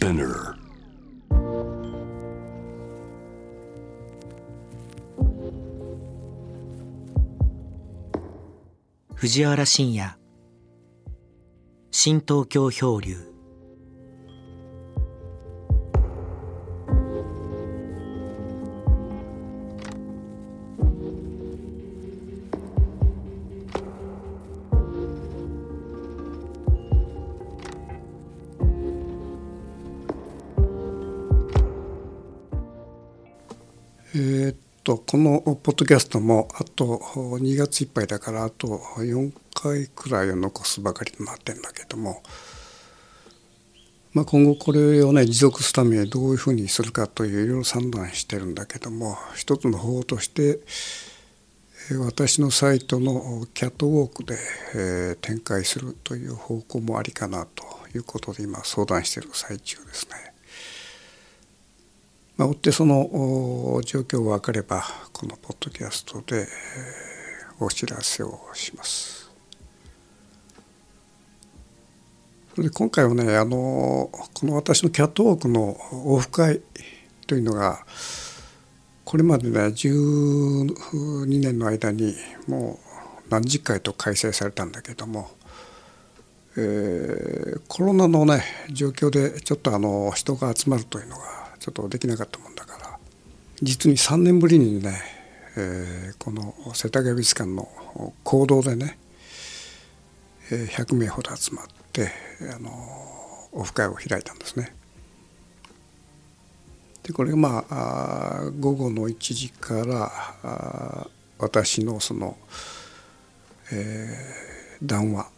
Spinner. 藤原信也新東京漂流このポッドキャストもあと2月いっぱいだからあと4回くらいを残すばかりとなってんだけども、まあ、今後これをね持続するためにどういうふうにするかといういろいろ算段してるんだけども一つの方法として私のサイトのキャットウォークで、え展開するという方向もありかなということで今相談している最中ですね。まあ、追ってそのお状況が分かればこのポッドキャストで、えお知らせをします。それで今回はねあのこの私のキャットウォークのオフ会というのがこれまでね12年の間にもう何十回と開催されたんだけども、えーコロナのね状況でちょっとあの人が集まるというのがちょっとできなかったもんだから実に3年ぶりにね、えーこの世田谷美術館の講堂でね、えー100名ほど集まってあのオフ会を開いたんですね。でこれがまああ午後の1時からあ私のその、えー談話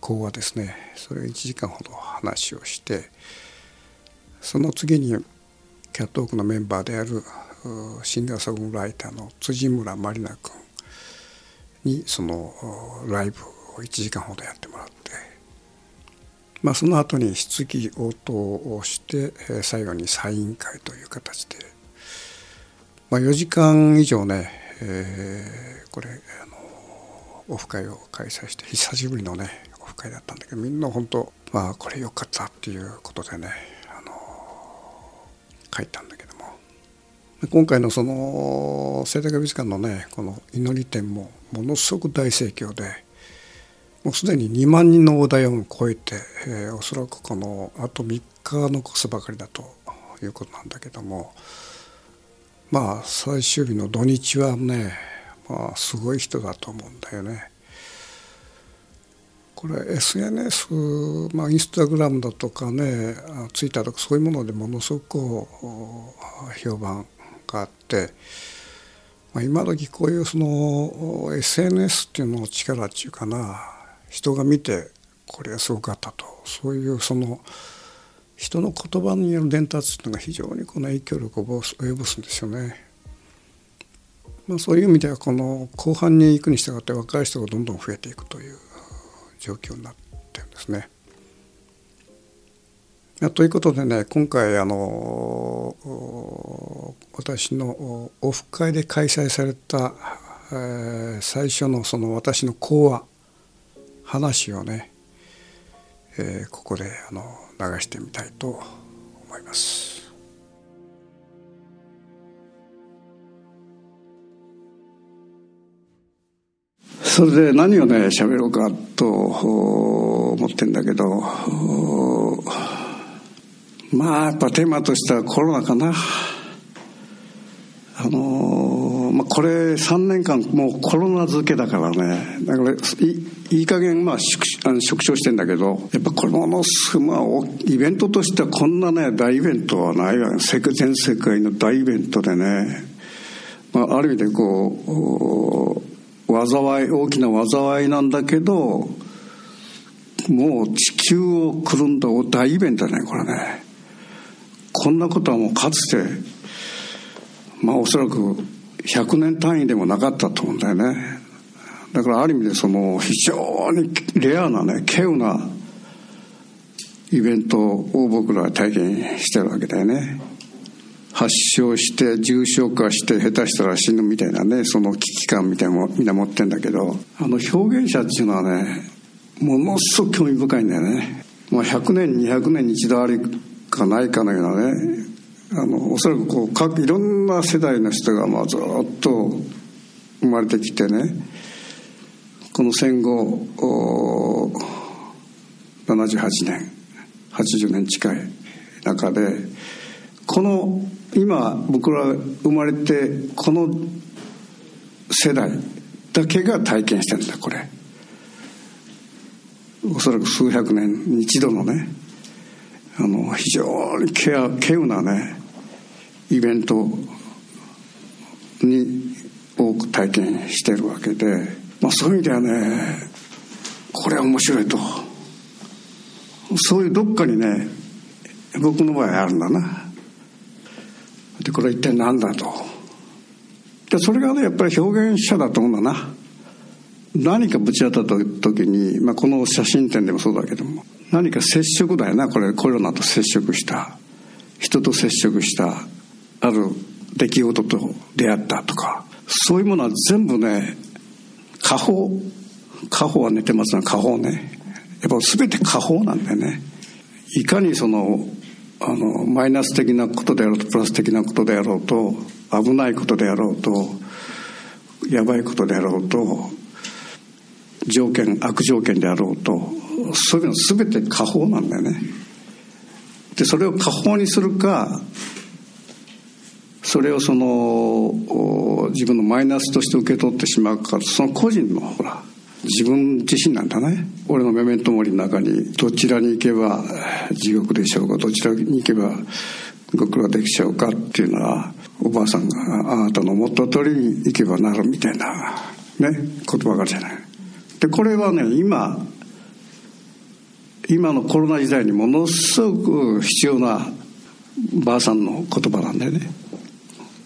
講話ですねそれを1時間ほど話をしてその次にキャットウォークのメンバーであるシンガーソングライターの辻村まりな君にそのライブを1時間ほどやってもらって、まあ、その後に質疑応答をして最後にサイン会という形で、まあ、4時間以上ね、えーこれあのオフ会を開催して久しぶりのねオフ会だったんだけどみんな本当まあこれ良かったっていうことでね書いたんだけども今回のその世田谷美術館のねこの祈り展もものすごく大盛況でもうすでに2万人の大台を超えて、えーおそらくこのあと3日残すばかりだということなんだけどもまあ最終日の土日はねまあすごい人だと思うんだよね。これ SNS、まあ、インスタグラムだとかねツイッターとかそういうものでものすごく評判があって、まあ、今時こういうその SNS っていうのの力っていうかな人が見てこれがすごかったとそういうその人の言葉による伝達っていうのが非常にこの影響力を及ぼすんですよね。まあ、そういう意味ではこの後半に行くに従って若い人がどんどん増えていくという状況になってるんですね。ということでね今回あの私のオフ会で開催された、えー最初のその私の講話話をね、えーここであの流してみたいと思います。それで何をね喋ろうかと思ってんだけどまあやっぱテーマとしてはコロナかな。あのまあ、これ3年間もうコロナ漬けだからね。だからいいい加減まあ縮あの縮小してんだけどやっぱこのまあイベントとしてはこんなね大イベントはないわ。全世界の大イベントでね、まあ、ある意味でこう災い大きな災いなんだけどもう地球をくるんだ大イベントだねこれね。こんなことはもうかつてまあおそらく100年単位でもなかったと思うんだよね。だからある意味でその非常にレアなね稀有なイベントを僕らは体験してるわけだよね。発症して重症化して下手したら死ぬみたいなねその危機感みたいなのもみんな持ってんだけどあの表現者っていうのはねものすごく興味深いんだよね、まあ、100年200年に一度あるかないかのようなねあのおそらくこう各いろんな世代の人がまあずっと生まれてきてねこの戦後78年80年近い中でこの今僕ら生まれてこの世代だけが体験してるんだこれ。おそらく数百年に一度のねあの非常に稀有なねイベントに多く体験してるわけで、まあ、そういう意味ではねこれは面白いと。そういうどっかにね僕の場合あるんだな。でこれ一体何だと。でそれがねやっぱり表現者だと思うんだな。何かぶち当たった時に、まあ、この写真展でもそうだけども何か接触だよな。これコロナと接触した。人と接触した。ある出来事と出会ったとか。そういうものは全部ね過方過方は寝てますが過方ね。やっぱ全て過方なんだよね。いかにそのあのマイナス的なことであろうとプラス的なことであろうと危ないことであろうとやばいことであろうと条件悪条件であろうとそういうの全て過方なんだよね。でそれを過方にするかそれをその自分のマイナスとして受け取ってしまうかその個人のほら自分自身なんだね。俺のメメントモリの中にどちらに行けば地獄でしょうかどちらに行けば極楽できちゃうかっていうのはおばあさんがあなたの思った通りに行けばなるみたいなね言葉があるじゃない。でこれはね今今のコロナ時代にものすごく必要なばあさんの言葉なんだよね。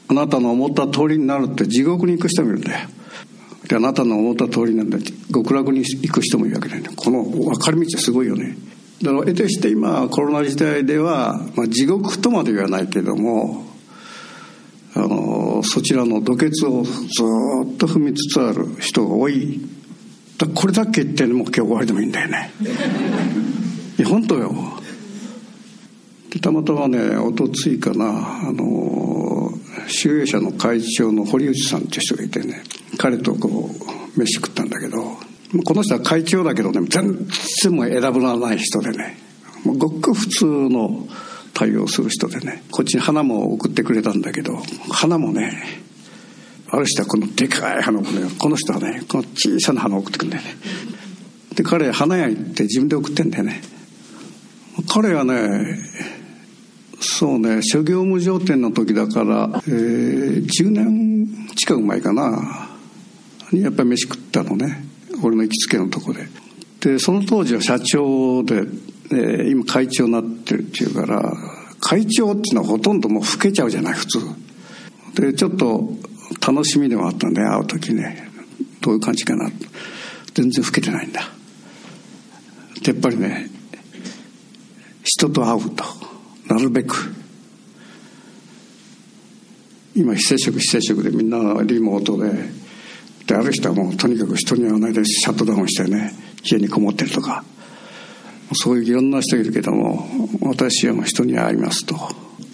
あなたの思った通りになるって地獄に行く人もいるんだよ。であなたの思った通りなんだ。極楽に行く人もいるわけだよね。この分かれ道はすごいよね。だから得てして今コロナ時代では、まあ、地獄とまで言わないけどもあのそちらの土穴をずっと踏みつつある人が多い。だこれだけ言ってもう今日終わりでもいいんだよね。いや本当よ。でたまたまねおとついかなあの集英社の会長の堀内さんっていう人がいてね彼とこう飯食ったんだけどこの人は会長だけどね全然も選ぶらない人でねもうごく普通の対応する人でねこっちに花も送ってくれたんだけど花もねある人はこのでかい花をねこの人はねこの小さな花を送ってくんだよね。で彼花屋行って自分で送ってんだよね。彼はねそうね諸行無常店の時だから、えー、10年近く前かな。にやっぱり飯食ったのね。俺の行きつけのとこで。でその当時は社長で、えー、今会長になってるっていうから会長っていうのはほとんどもう老けちゃうじゃない普通。でちょっと楽しみでもあったんで会う時ね。どういう感じかな。全然老けてないんだ。でやっぱりね人と会うと。なるべく今非接触非接触でみんなリモートでである人はもうとにかく人に会わないでシャットダウンしてね家にこもってるとかそういういろんな人いるけども私はもう人に会いますと。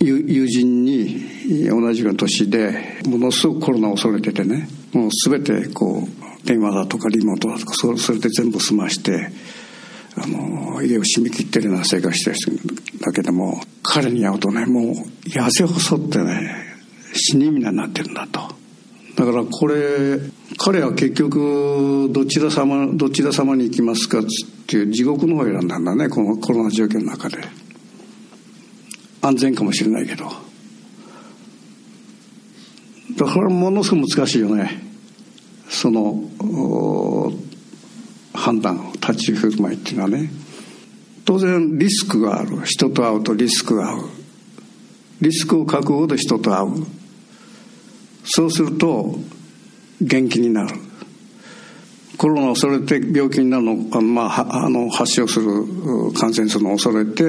友人に同じような年でものすごくコロナを恐れててねもう全てこう電話だとかリモートだとかそれで全部済ましてあの家を締め切ってるような生活してる人だけども彼に会うとねもう痩せ細ってね死に皆になってるんだと。だからこれ彼は結局どちら様どちら様に行きますかっていう地獄の方を選んだんだねこのコロナ状況の中で。安全かもしれないけど。だからものすごく難しいよね。その判断立ち振る舞いっていうのはね当然リスクがある。人と会うとリスクが合う。リスクを覚悟で人と会う。そうすると元気になる。コロナを恐れて病気になるの,、まあ、あの発症する感染するのを恐れて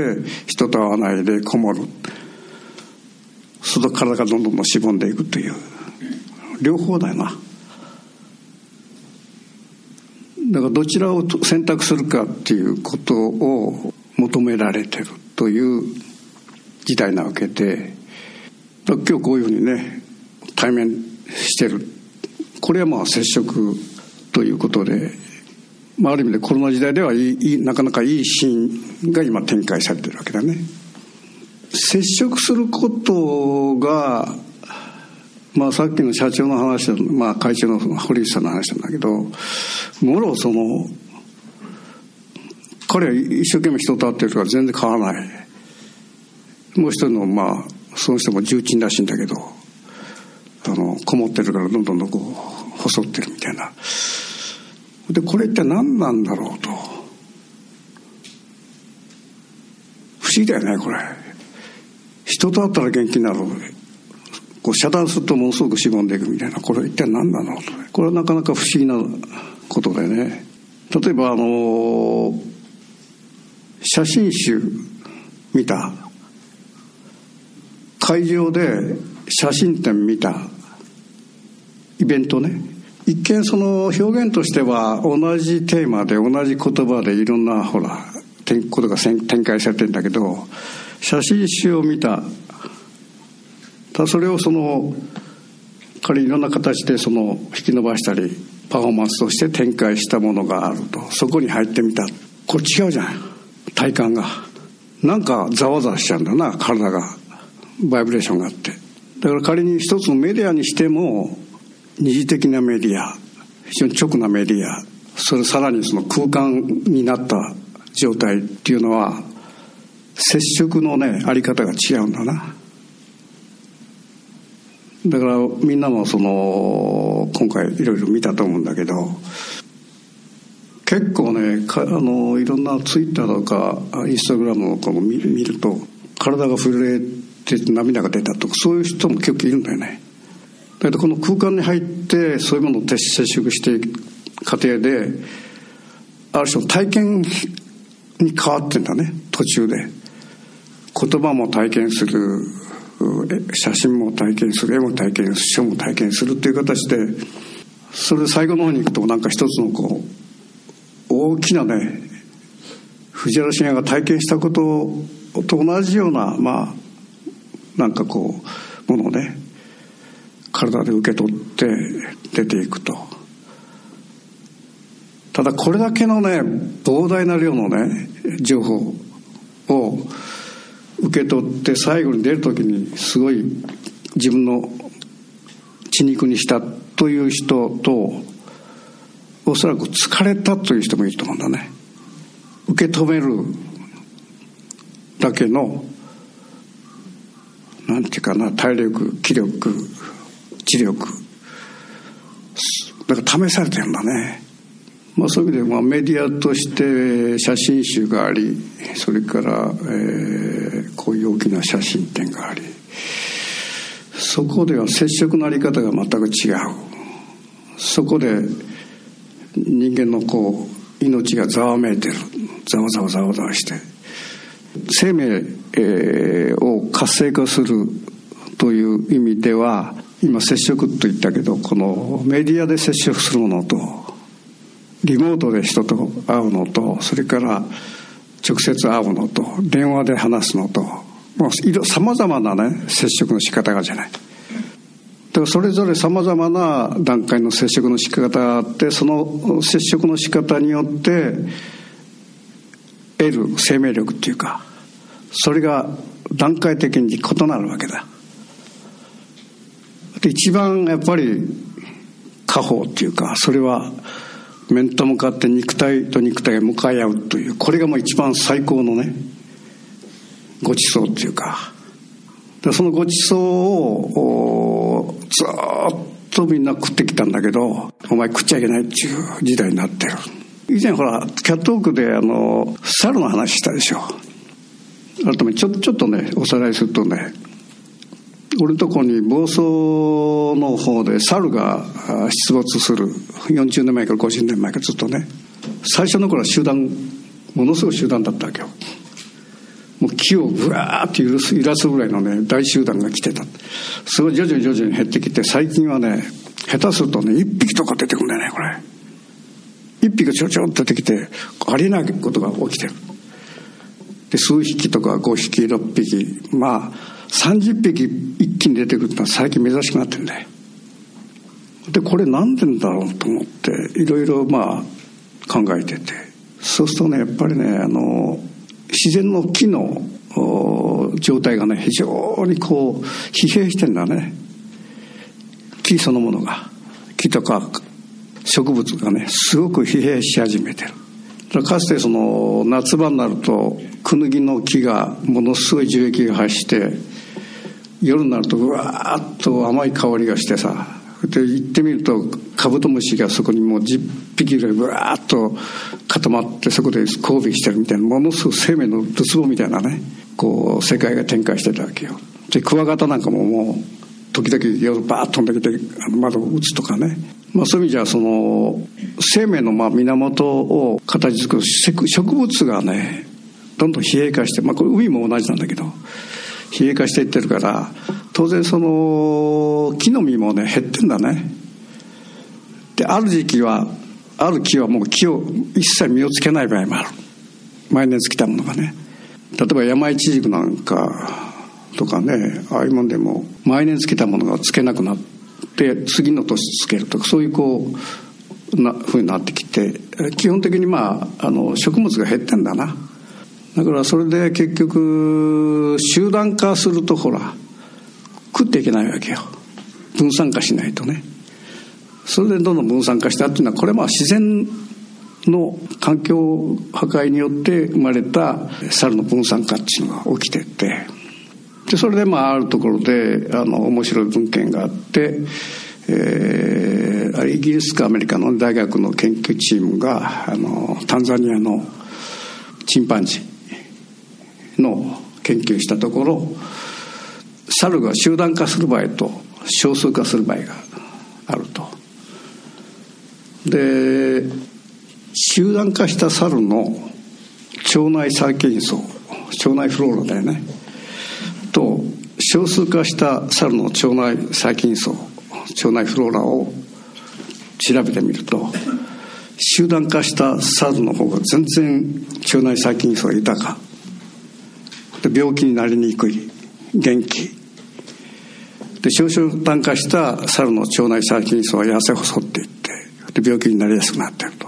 人と会わないでこもる。その体がどんどんしぼんでいくという。両方だよな。だからどちらを選択するかっていうことを求められてるという時代なわけで今日こういうふうにね対面してるこれはまあ接触ということで、まあ、ある意味でコロナ時代ではいいなかなかいいシーンが今展開されてるわけだね。接触することが、まあ、さっきの社長の話まあ、会長の堀内さんの話なんだけどもろその彼は一生懸命人と会ってるから全然変わらない。もう一人のまあその人も重鎮らしいんだけどあのこもってるからどんどんどんこう細ってるみたいな。でこれ一体何なんだろうと。不思議だよねこれ。人と会ったら元気になるこう遮断するとものすごくしぼんでいくみたいな。これ一体何なのと。これはなかなか不思議なことでね。例えばあの写真集見た。会場で写真展見た。イベントね。一見その表現としては同じテーマで同じ言葉でいろんなほらことが展開されてるんだけど写真集を見た。たそれをその彼いろんな形でその引き伸ばしたりパフォーマンスとして展開したものがあると。そこに入ってみた。これ違うじゃん体感が。なんかざわざわしちゃうんだな。体が。バイブレーションがあって。だから仮に一つのメディアにしても二次的なメディア非常に直なメディアそれさらにその空間になった状態っていうのは接触のねあり方が違うんだな。だからみんなもその今回いろいろ見たと思うんだけど結構ねあのいろんなツイッターとかインスタグラムをこう見ると体が震えて涙が出たとかそういう人も結構いるんだよね。だけどこの空間に入ってそういうものを接触していく過程である種の体験に変わってんだね途中で。言葉も体験する。写真も体験する絵も体験する書も体験するっていう形でそれで最後の方に行くとなんか一つのこう大きなね藤原信也が体験したことと同じようなまあなんかこうものをね体で受け取って出ていくと。ただこれだけのね膨大な量のね情報を受け取って最後に出る時にすごい自分の血肉にしたという人とおそらく疲れたという人もいると思うんだね。受け止めるだけのなんていうかな体力気力知力。だから試されてるんだね。まあ、そういう意味で、まあ、メディアとして写真集がありそれから、えー、こういう大きな写真展がありそこでは接触のあり方が全く違う。そこで人間のこう命がざわめいてる。ざわざわざわざわして。生命、え、を活性化するという意味では今接触と言ったけどこのメディアで接触するものとリモートで人と会うのとそれから直接会うのと電話で話すのとさまざまなね接触の仕方がじゃない。だからそれぞれさまざまな段階の接触の仕方があってその接触の仕方によって得る生命力っていうかそれが段階的に異なるわけだ。一番やっぱり家宝っていうかそれは面と向かって肉体と肉体が向かい合うというこれがもう一番最高のねごちそうっていうか。そのごちそうをずっとみんな食ってきたんだけどお前食っちゃいけないっていう時代になってる。以前ほらキャットウォークであの猿の話したでしょ。改めてちょちょっとねおさらいするとね俺のとこに房総の方で猿が出没する。40年前から50年前からずっとね。最初の頃は集団ものすごい集団だったわけよ。もう木をぶわーって揺らす揺らすぐらいのね大集団が来てた。それが徐々に徐々に減ってきて最近はね下手するとね1匹とか出てくるんだよねこれ。1匹がちょちょっと出てきてありえないことが起きてる。で数匹とか5匹6匹まあ30匹一気に出てくるってのは最近珍しくなってんだよ。でこれ何でんだろうと思っていろいろまあ考えてて。そうするとねやっぱりねあの自然の木の状態がね非常にこう疲弊してんだね。木そのものが。木とか植物がねすごく疲弊し始めてる。かつてその夏場になるとクヌギの木がものすごい樹液が発して夜になるとうわーっと甘い香りがしてさで行ってみるとカブトムシがそこにもう10匹ぐらいぶわーっと固まってそこで交尾してるみたいなものすごい生命のるつぼみたいなねこう世界が展開してたわけよ。でクワガタなんかももう時々夜バーッと飛んできて窓を打つとかね、まあ、そういう意味じゃその生命のまあ源を形作る植物がねどんどん冷え化して、まあ、これ海も同じなんだけど冷え化していってるから当然その木の実もね減ってんだね。である時期はある木はもう木を一切実をつけない場合もある。毎年来たものがね。例えば山イチジクなんかとかねああいうもんでも毎年つけたものがつけなくなって次の年つけるとかそういうこうなふうになってきて基本的にまああの食物が減ってんだな。だからそれで結局集団化するとほら食っていけないわけよ。分散化しないとね。それでどんどん分散化したっていうのはこれはまあ自然の環境破壊によって生まれた猿の分散化っていうのが起きてて。でそれでまああるところであの面白い文献があって、えー、イギリスかアメリカの大学の研究チームがあのタンザニアのチンパンジー。の研究したところ猿が集団化する場合と少数化する場合があると。で集団化した猿の腸内細菌層腸内フローラだよねと少数化した猿の腸内細菌層腸内フローラを調べてみると集団化した猿の方が全然腸内細菌層が豊か病気になりにくい元気。で少集団化した猿の腸内細菌層は痩せ細っていってで病気になりやすくなってると。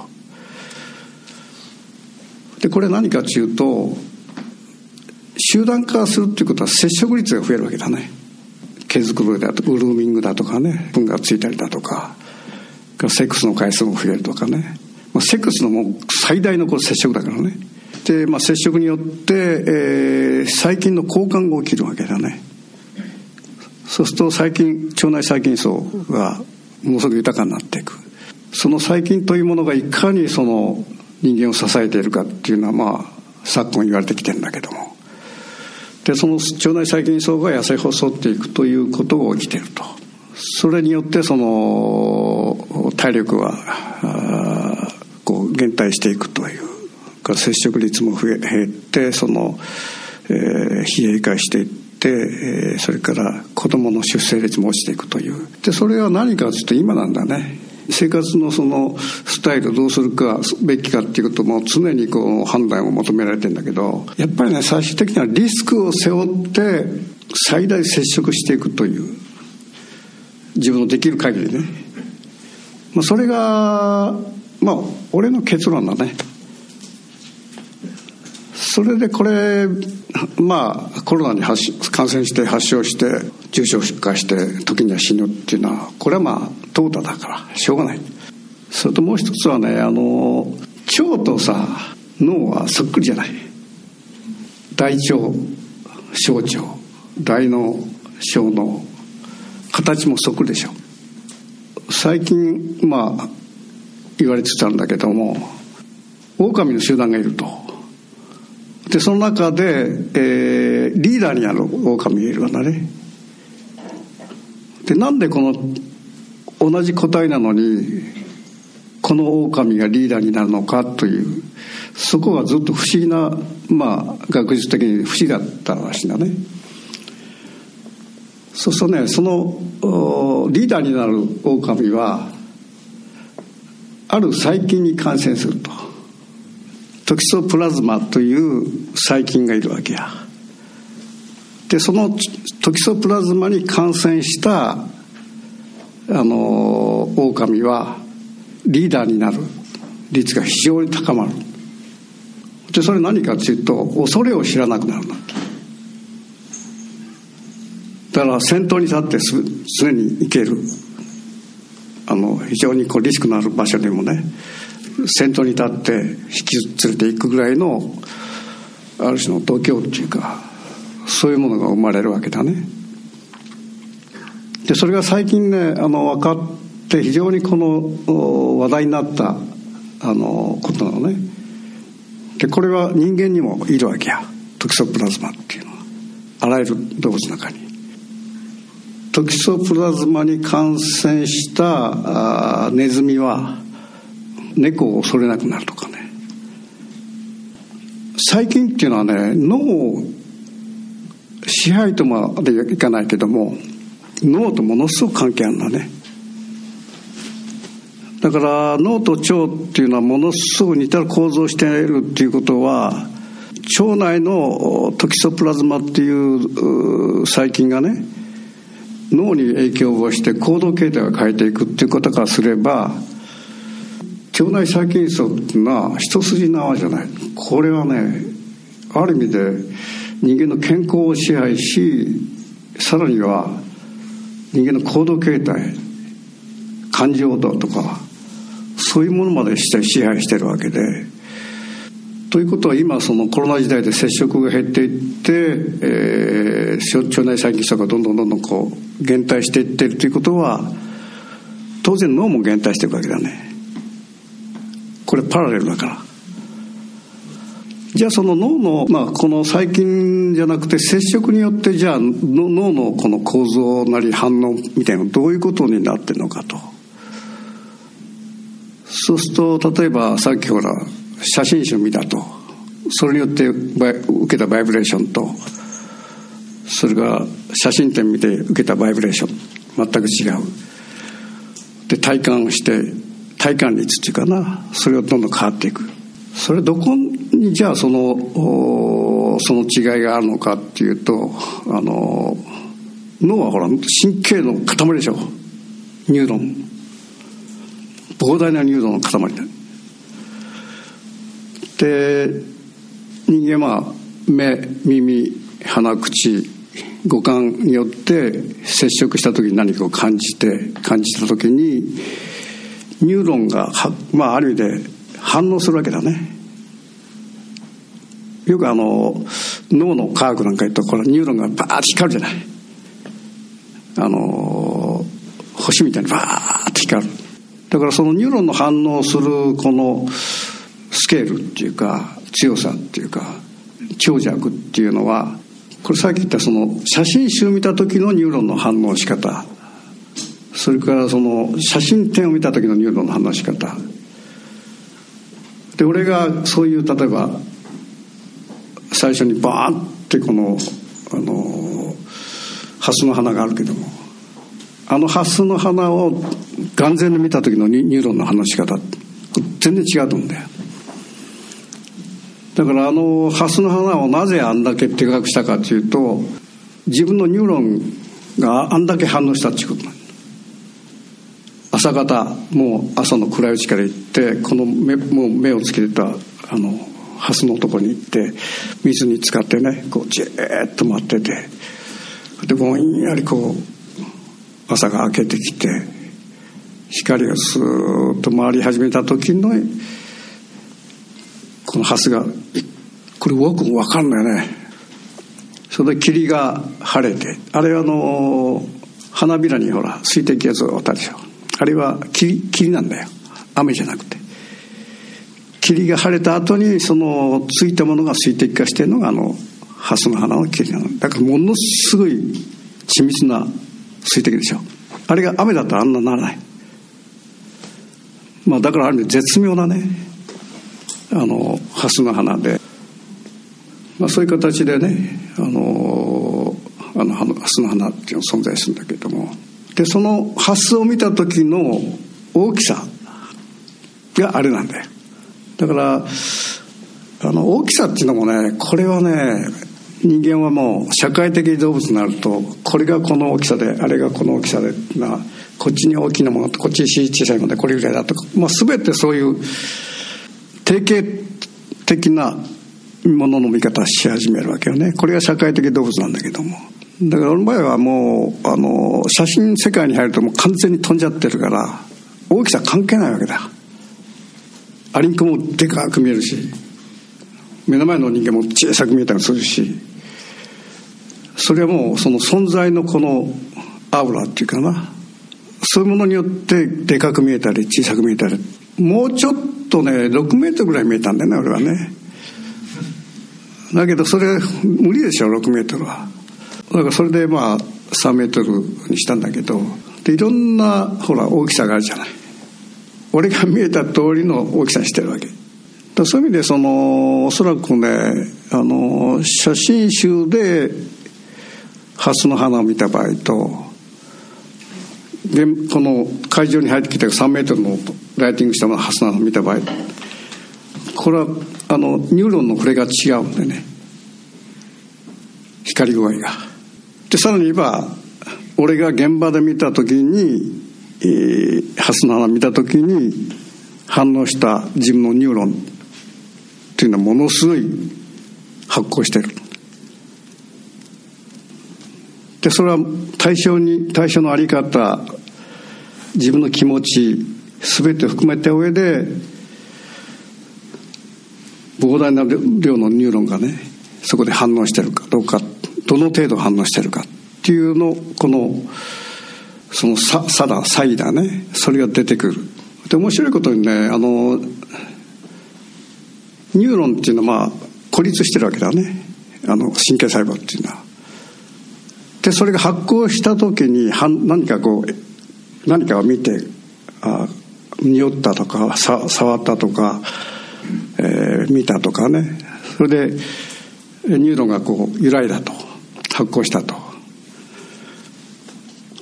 でこれ何かっていうと集団化するっていうことは接触率が増えるわけだね。毛づくろいだとかウルーミングだとかね糞がついたりだとかセックスの回数も増えるとかね、まあ、セックスのもう最大のこれ接触だからね、まあ、接触によって、えー、細菌の交換が起きるわけだね。そうすると細菌腸内細菌層がものすごく豊かになっていく。その細菌というものがいかにその人間を支えているかっていうのはまあ昨今言われてきてるんだけども。でその腸内細菌層が痩せ細っていくということが起きてると。それによってその体力はこう減退していくという。接触率も増え減ってその、えー、冷え化していってえー、それから子どもの出生率も落ちていくという。でそれは何かというと今なんだね。生活のそのスタイルをどうするかべきかっていうことも常にこう判断を求められてんだけどやっぱりね最終的にはリスクを背負って最大接触していくという自分のできる限りね、まあ、それがまあ俺の結論だね。それでこれまあコロナに発感染して発症して重症化して時には死ぬっていうのはこれはまあ淘汰だからしょうがない。それともう一つはねあの腸とさ脳はそっくりじゃない。大腸小腸大脳小脳形もそっくりでしょ。最近まあ言われつつあるんだけども狼の集団がいると。でその中で、えー、リーダーになる狼がいるわね。でなんでこの同じ個体なのにこの狼がリーダーになるのかというそこがずっと不思議なまあ学術的に不思議だったらしいんだね。そうするとねそのリーダーになる狼はある細菌に感染すると。トキソプラズマという細菌がいるわけや。でそのトキソプラズマに感染したあの狼はリーダーになる。率が非常に高まる。でそれ何かっていうと恐れを知らなくなる。んだだから先頭に立ってす常に行ける。あの非常にこうリスクのある場所でもね。先頭に立って引き連れていくぐらいのある種の度胸っていうかそういうものが生まれるわけだね。でそれが最近ねあの分かって非常にこの話題になったあのことなのね。でこれは人間にもいるわけや。トキソプラズマっていうのは。あらゆる動物の中に。トキソプラズマに感染したネズミは猫を恐れなくなるとかね。最近っていうのはね脳を支配とまでいかないけども脳とものすごく関係あるんだね。だから脳と腸っていうのはものすごく似た構造しているっていうことは腸内のトキソプラズマっていう細菌がね脳に影響をして行動形態を変えていくっていうことからすれば腸内細菌層っていうのは一筋縄じゃない。これはねある意味で人間の健康を支配しさらには人間の行動形態感情度とかそういうものまでして支配してるわけで。ということは今そのコロナ時代で接触が減っていって、えー、腸内細菌層がどんどんどんどんこう減退していってるということは当然脳も減退していくわけだね。これパラレルだから。じゃあその脳の、まあ、この細菌じゃなくて接触によってじゃあ脳のこの構造なり反応みたいなどういうことになってるのかと。そうすると例えばさっきほら写真集見たと。それによって受けたバイブレーションと。それが写真展見て受けたバイブレーション。全く違う。で体感して体感率っていうかなそれがどんどん変わっていく。それどこにじゃあそのその違いがあるのかっていうとあの脳はほら神経の塊でしょ。ニューロン。膨大なニューロンの塊だ。で人間は目耳鼻口五感によって接触した時に何かを感じて感じた時にニューロンがまあある意味で反応するわけだね。よくあの脳の科学なんか言うとこれニューロンがバーッと光るじゃない。あの星みたいにバーッと光る。だからそのニューロンの反応するこのスケールっていうか強さっていうか強弱っていうのはこれさっき言ったその写真集を見た時のニューロンの反応の仕方。それからその写真展を見た時のニューロンの反応の仕方。で俺がそういう例えば最初にバーってこのあのハスの花があるけどもあのハスの花を眼前で見た時のニューロンの話し方全然違うと思うんだよ。だからあのハスの花をなぜあんだけでかくしたかっていうと自分のニューロンがあんだけ反応したっていうことなん朝方もう朝の暗いうちから行ってこの目もう目をつけてたあのハスのとこに行って水に浸かってねこうじーっと待っててでぼんやりこう朝が明けてきて光がスーッと回り始めた時のこのハスがこれ僕も分かんないね。それで霧が晴れてあれあの花びらにほら水滴がずっとあるでしょ。あれは霧霧なんだよ。雨じゃなくて。霧が晴れた後にそのついたものが水滴化してるのがあのハスの花の霧なの。だからものすごい緻密な水滴でしょ。あれが雨だったらあんなならない。まあだからある意味絶妙なねあのハスの花で、まあ、そういう形でねあのあのハスの花っていうの存在するんだけれども。でそのハスを見た時の大きさがあれなんだよ。だからあの大きさっていうのもねこれはね人間はもう社会的動物になるとこれがこの大きさであれがこの大きさでなこっちに大きなものとこっちに小さいものでこれぐらいだとか、まあ、全てそういう定型的なものの見方し始めるわけよね。これが社会的動物なんだけども。だから俺の場合はもうあの写真世界に入るともう完全に飛んじゃってるから大きさ関係ないわけだ。アリンコもでかく見えるし目の前の人間も小さく見えたりするしそれはもうその存在のこのアウラっていうかな。そういうものによってでかく見えたり小さく見えたり。もうちょっとね6メートルぐらい見えたんだよね俺はね。だけどそれ無理でしょ6メートルは。だかそれでまあ3メートルにしたんだけどでいろんなほら大きさがあるじゃない。俺が見えた通りの大きさにしてるわけ。だそういう意味でそのおそらくねあの写真集で蓮の花を見た場合とでこの会場に入ってきた3メートルのライティングした蓮の花を見た場合これはあのニューロンの触れが違うんでね。光具合が。でさらに言えば俺が現場で見た時に、えー、蓮の花見た時に反応した自分のニューロンっていうのはものすごい発光してる。でそれは対象に対象の在り方自分の気持ち全て含めた上で膨大な量のニューロンがねそこで反応してるかどうかどの程度反応してるかっていうのこのその差差だ差異だねそれが出てくる。で面白いことにねあのニューロンっていうのはまあ孤立してるわけだね。あの神経細胞っていうのは。でそれが発光した時に何かこう何かを見てあ匂ったとかさ触ったとかえー、見たとかね。それでニューロンがこう揺らいだと。発光したと。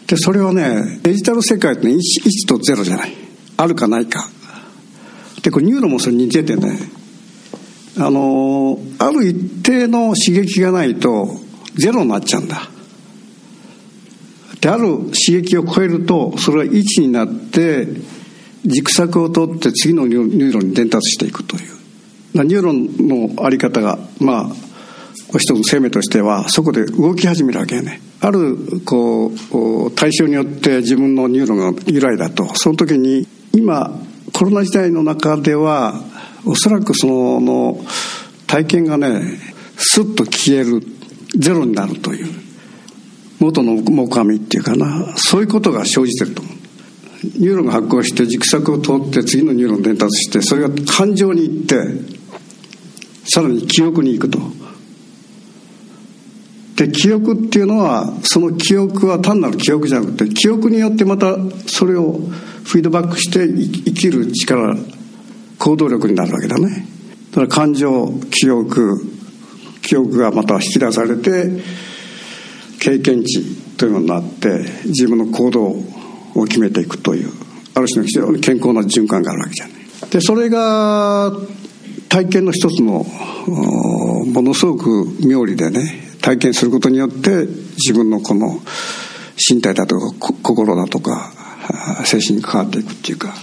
でそれはねデジタル世界って、ね、1, 1と0じゃない。あるかないか。でこれニューロンもそれに似ててね。あのある一定の刺激がないとゼロになっちゃうんだ。である刺激を超えるとそれは1になって軸索を通って次のニューロンに伝達していくという。ニューロンのあり方がまあ一つ生命としてはそこで動き始めるわけね。あるこう対象によって自分のニューロンが揺らいだと。その時に今コロナ時代の中ではおそらくその体験がねスッと消えるゼロになるという。元の木阿弥っていうかな。そういうことが生じてると思う。ニューロンが発光して軸索を通って次のニューロン伝達してそれが感情に行ってさらに記憶に行くと。で記憶っていうのはその記憶は単なる記憶じゃなくて記憶によってまたそれをフィードバックして生きる力行動力になるわけだね。だから感情記憶記憶がまた引き出されて経験値というのになって自分の行動を決めていくというある種の非常に健康な循環があるわけじゃない。でそれが体験の一つのものすごく妙理でね体験することによって自分のこの身体だとか心だとか精神に変わっていくっていうか、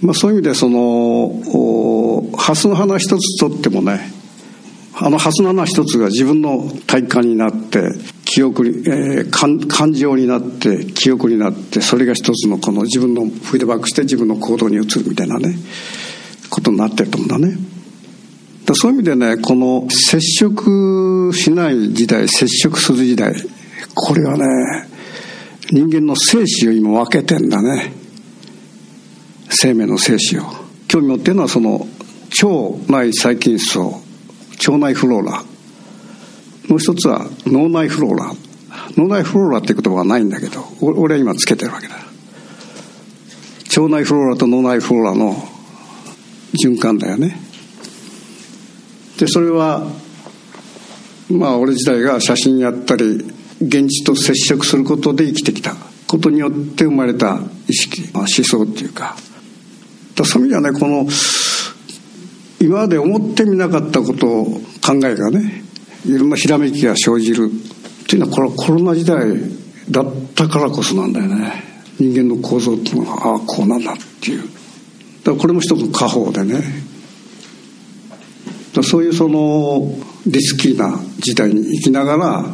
まあ、そういう意味でその蓮の花一つとってもねあの蓮の花一つが自分の体感になって記憶に、えー、感情になって記憶になってそれが一つのこの自分のフィードバックして自分の行動に移るみたいなねことになってると思うんだね。そういう意味でねこの接触しない時代接触する時代これはね人間の生死を今分けてんだね。生命の生死を。興味持ってるのはその腸内細菌層腸内フローラ。もう一つは脳内フローラ。脳内フローラっていう言葉はないんだけど俺は今つけてるわけだ。腸内フローラと脳内フローラの循環だよね。でそれはまあ俺自体が写真やったり現実と接触することで生きてきた。ことによって生まれた意識、まあ、思想っていうか。だそういう意味ではねこの今まで思ってみなかったことを考えがねいろんなひらめきが生じるっていうのはこれはコロナ時代だったからこそなんだよね。人間の構造っていうのはああこうなんだっていう。だからこれも一つの家宝でねそういうそのリスキーな時代に生きながら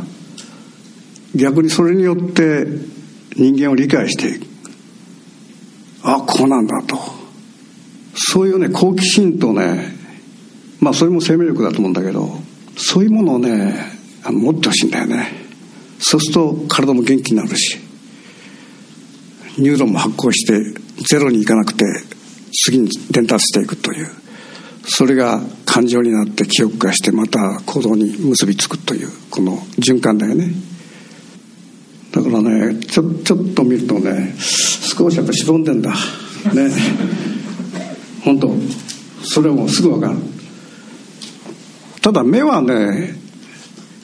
逆にそれによって人間を理解していくあこうなんだと。そういうね好奇心とねまあそれも生命力だと思うんだけどそういうものをねあの持ってほしいんだよね。そうすると体も元気になるしニューロンも発光してゼロにいかなくて次に伝達していくという。それが感情になって記憶化してまた行動に結びつくというこの循環だよね。だからねちょちょっと見るとね少しやっぱしぼんでんだ。ね。本当。それもすぐ分かる。ただ目はね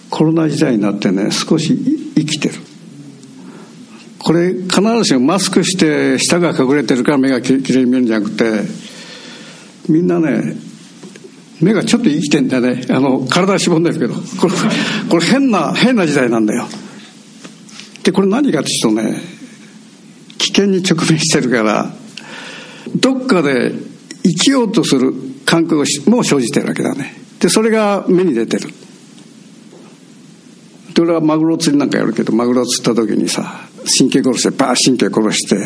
コロナ時代になってね少し生きてる。これ必ずしもマスクして舌が隠れてるから目がききれいに見えるんじゃなくてみんなね目がちょっと生きてんだよね。あの体はしぼんでるけど。これこれ変な変な時代なんだよ。でこれ何かっていうとね危険に直面してるからどっかで生きようとする感覚も生じてるわけだね。でそれが目に出てる。で俺はマグロ釣りなんかやるけどマグロ釣った時にさ神経殺してバー神経殺して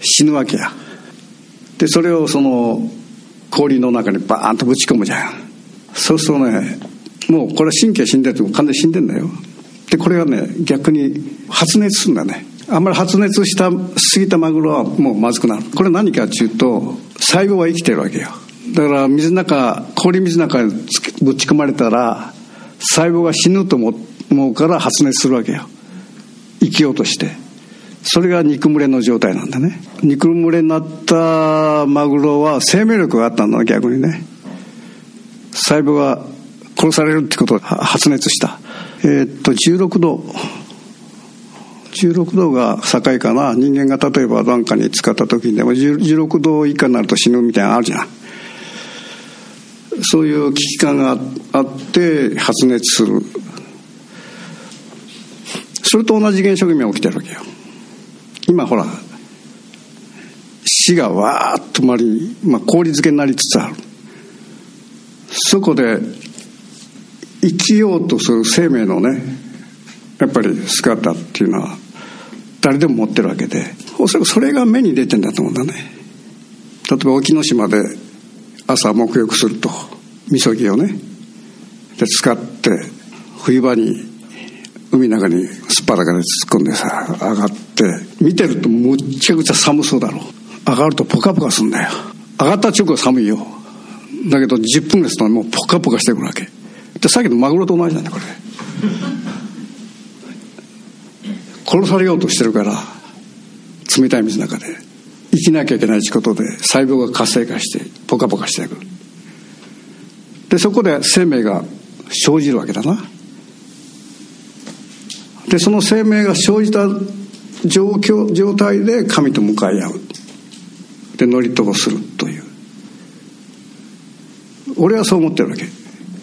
死ぬわけや。でそれをその氷の中にバーンとぶち込むじゃん。そうするとねもうこれは神経死んでると完全に死んでんだよ。でこれがね逆に発熱するんだね。あんまり発熱したすぎたマグロはもうまずくなる。これ何かっていうと細胞は生きてるわけよ。だから水の中氷水の中にぶち込まれたら細胞が死ぬと思うから発熱するわけよ。生きようとして。それが肉群れの状態なんだね。肉群れになったマグロは生命力があったんだ逆にね。細胞が殺されるってことを発熱した。えー、っと16度。16度が境かな。人間が例えば何かに使った時にでも16度以下になると死ぬみたいなのあるじゃん。そういう危機感があって発熱する。それと同じ現象が今起きてるわけよ。今ほら死がわーっと周り、まあ、氷漬けになりつつある。そこで生きようとする生命のねやっぱり姿っていうのは誰でも持ってるわけでおそらくそれが目に出てんだと思うんだね。例えば沖ノ島で朝沐浴するとみそぎをねで使って冬場に海の中にすっぱらかで突っ込んでさ上がって見てるとむっちゃくちゃ寒そうだろ。上がるとポカポカすんだよ。上がった直後寒いよ。だけど10分ですともうポカポカしてくるわけ。でさっきのマグロと同じなんだこれ。殺されようとしてるから冷たい水の中で。生きなきゃいけないってことで細胞が活性化してポカポカしてくる。でそこで生命が生じるわけだな。でその生命が生じた状況状態で神と向かい合う。で祝詞をするという。俺はそう思ってるわけ。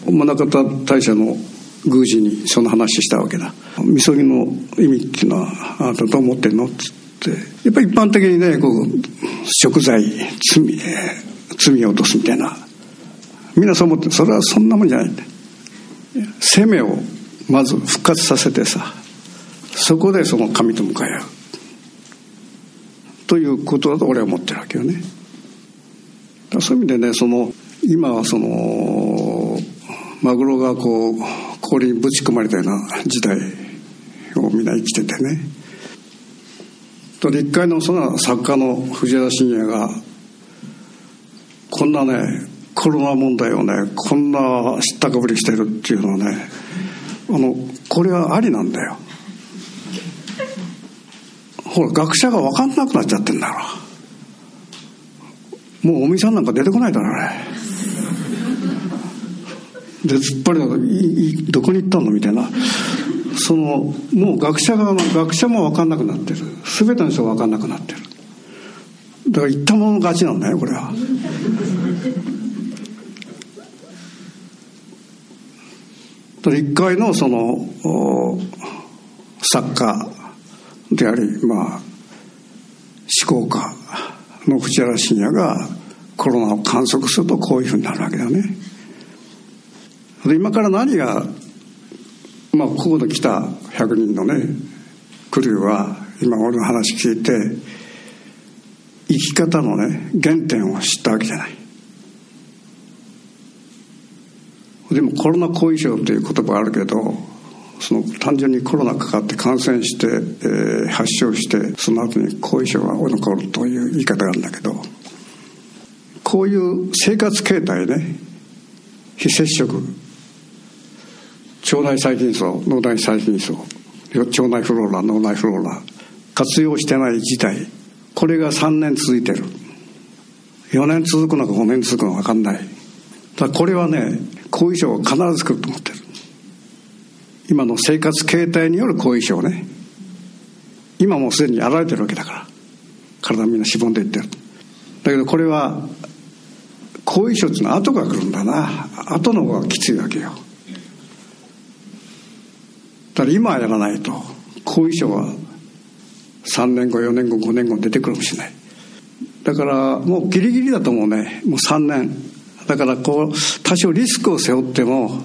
宗方大社の宮司にその話したわけだ。みそぎの意味っていうのはあなたどう思ってんの？っつって。やっぱり一般的にねこう食材罪罪を落とすみたいな。みんなそう思ってそれはそんなもんじゃないんだ。生命をまず復活させてさ。そこでその神と向かい合う。ということだと俺は思ってるわけよね。そういう意味でねその今はそのマグロがこう氷にぶち込まれたような時代をみんな生きててね。と一回のその作家の藤原信也がこんなねコロナ問題をねこんな知ったかぶりしてるっていうのはねあのこれはありなんだよ。ほら学者が分かんなくなっちゃってんだろ。もうお店さんなんか出てこないだろあれ。で突っ張りらどこに行ったのみたいな。そのもう学者が学者も分かんなくなってる。全ての人が分かんなくなってる。だから言ったもの勝ちなんだよこれは。一回のその作家でありまあ思考家の藤原信也がコロナを観測するとこういうふうになるわけだね。で今から何がまあここで来た100人のねクルーは今俺の話聞いて生き方のね原点を知ったわけじゃない。でもコロナ後遺症という言葉があるけどその単純にコロナかかって感染して、えー、発症してその後に後遺症が残るという言い方があるんだけどこういう生活形態ね非接触腸内細菌層脳内細菌層腸内フローラ脳内フローラ活用してない事態これが3年続いてる。4年続くのか5年続くのか分かんない。だこれはね後遺症が必ず来ると思ってる。今の生活形態による後遺症ね。今もうすでにやられてるわけだから。体みんなしぼんでいってるだけどこれは後遺症っていうのは後が来るんだな。後の方がきついわけよ。だから今やらないと。後遺症は3年後4年後5年後出てくるかもしれない。だからもうギリギリだと思うね。もう3年。だからこう多少リスクを背負っても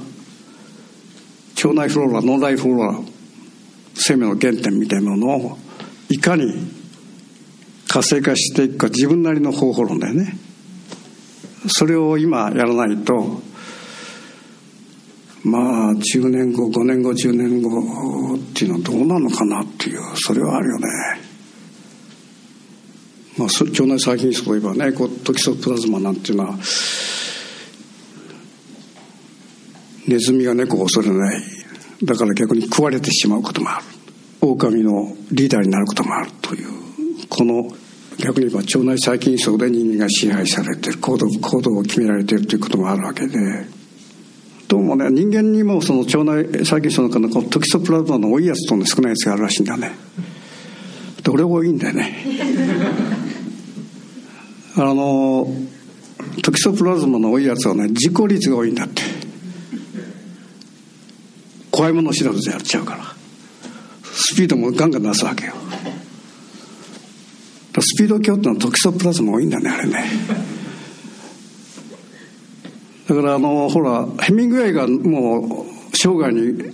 腸内フローラ脳内フローラ生命の原点みたいなのをいかに活性化していくか自分なりの方法論だよね。それを今やらないとまあ10年後5年後10年後っていうのはどうなのかなっていうそれはあるよね。まあ腸内細菌層といえばねこうトキソプラズマなんていうのはネズミが猫を恐れない。だから逆に食われてしまうこともある。狼のリーダーになることもあるという。この逆に言えば腸内細菌層で人間が支配されてる。行動行動を決められているということもあるわけで。どうもね人間にもその腸内細菌層の中のこのトキソプラズマの多いやつとの少ないやつがあるらしいんだね。どれ多いんだよね。あのトキソプラズマの多いやつはね自己率が多いんだって。怖いもの知らずでやっちゃうから。スピードもガンガン出すわけよ。スピード強ってのはトキソプラズマ多いんだねあれね。だからあのほらヘミングウェイがもう生涯に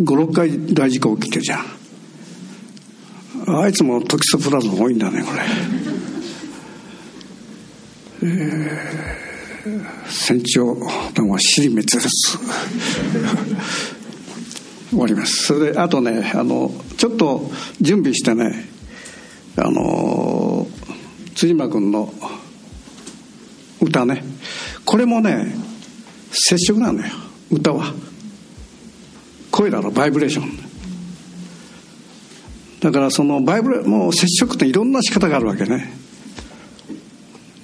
56回大事故起きてるじゃん。あいつもトキソプラズマ多いんだねこれ。えー、船長団は尻滅裂終わります。それであとねあのちょっと準備してねあの辻間君の歌ね。これもね接触なのよ。歌は。声だろバイブレーション。だからそのバイブレもう接触っていろんな仕方があるわけね。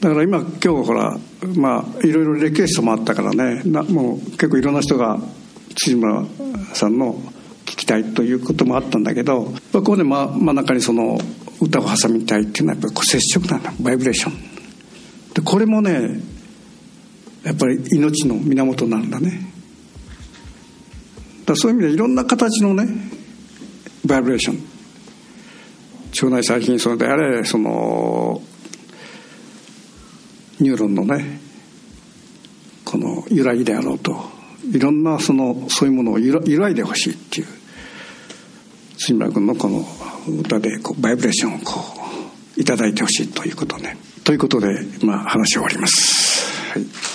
だから今今日ほらまあいろいろリクエストもあったからね。なもう結構いろんな人が辻村さんの聞きたいということもあったんだけどここで真真ん中にその歌を挟みたいっていうのはやっぱり接触なんだ。バイブレーションでこれもねやっぱり命の源なんだね。だそういう意味でいろんな形のねバイブレーション腸内細菌層であれそのニューロンのねこの揺らぎであろうと。いろんなそのそういうものを揺らいでほしいっていう杉村君のこの歌でこうバイブレーションをこう頂いてほしいということねということで、まあ、話終わります。はい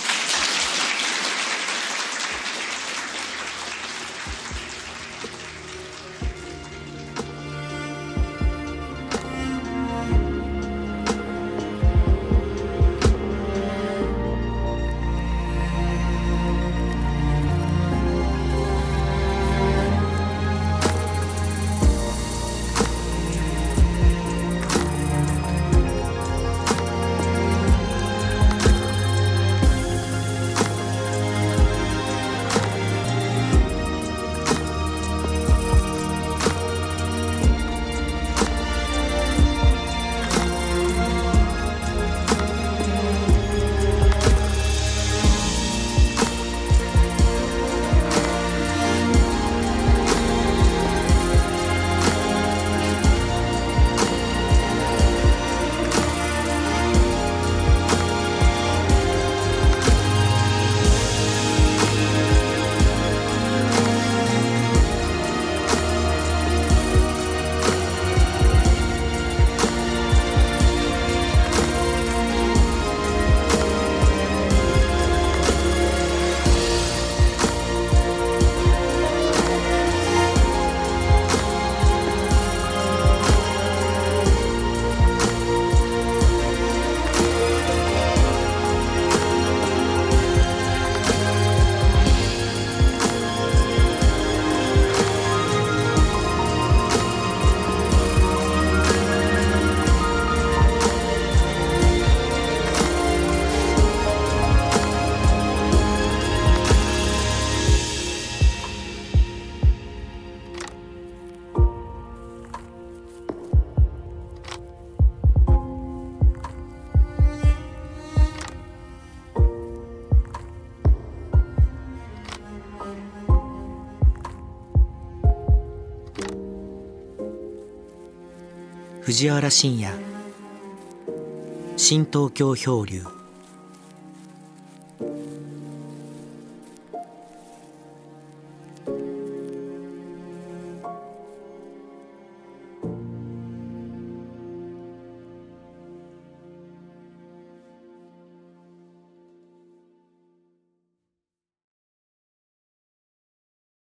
藤原信也。新東京漂流。